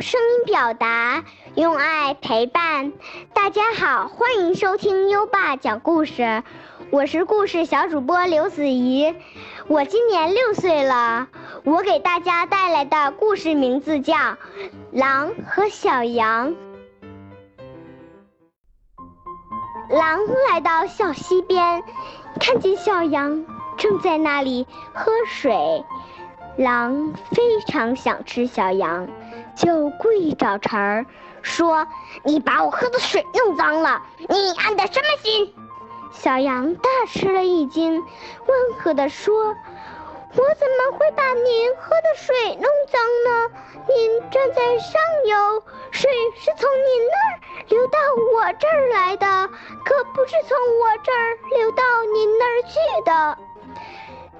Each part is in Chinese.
声音表达，用爱陪伴。大家好，欢迎收听优爸讲故事，我是故事小主播刘子怡，我今年六岁了。我给大家带来的故事名字叫《狼和小羊》。狼来到小溪边，看见小羊正在那里喝水。狼非常想吃小羊，就故意找茬儿，说：“你把我喝的水弄脏了，你安的什么心？”小羊大吃了一惊，温和地说：“我怎么会把您喝的水弄脏呢？您站在上游，水是从您那儿流到我这儿来的，可不是从我这儿流到您那儿去的。”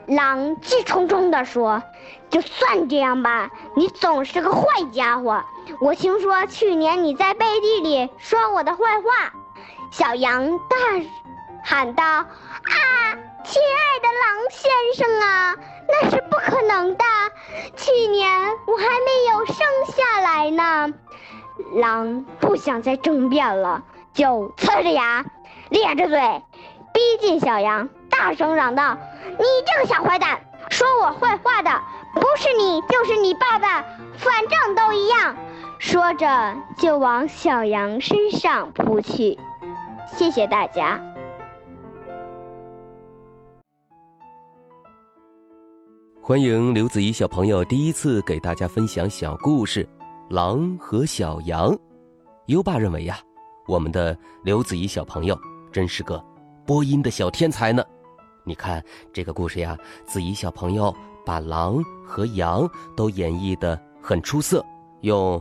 狼气冲冲地说：“就算这样吧，你总是个坏家伙。我听说去年你在背地里说我的坏话。”小羊大喊道：“啊，亲爱的狼先生啊，那是不可能的。去年我还没有生下来呢。”狼不想再争辩了，就呲着牙，咧着嘴，逼近小羊，大声嚷道。你这个小坏蛋，说我坏话的不是你就是你爸爸，反正都一样。说着就往小羊身上扑去。谢谢大家。欢迎刘子怡小朋友第一次给大家分享小故事《狼和小羊》。优爸认为呀，我们的刘子怡小朋友真是个播音的小天才呢。你看这个故事呀，子怡小朋友把狼和羊都演绎的很出色，用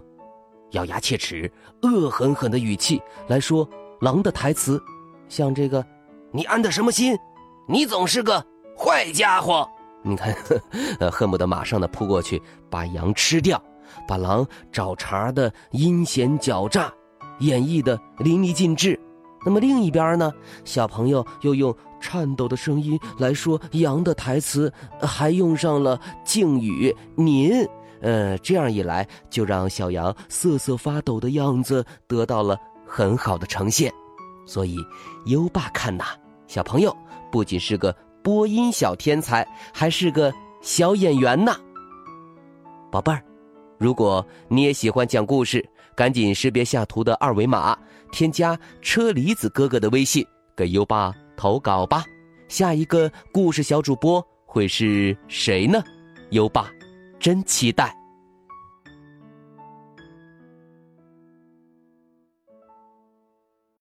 咬牙切齿、恶狠狠的语气来说狼的台词，像这个“你安的什么心？你总是个坏家伙！”你看，呃，恨不得马上的扑过去把羊吃掉，把狼找茬的阴险狡诈演绎的淋漓尽致。那么另一边呢，小朋友又用。颤抖的声音来说羊的台词，还用上了敬语“您”。呃，这样一来，就让小羊瑟瑟发抖的样子得到了很好的呈现。所以，优爸看呐，小朋友不仅是个播音小天才，还是个小演员呢。宝贝儿，如果你也喜欢讲故事，赶紧识别下图的二维码，添加车厘子哥哥的微信，给优爸。投稿吧，下一个故事小主播会是谁呢？优爸，真期待。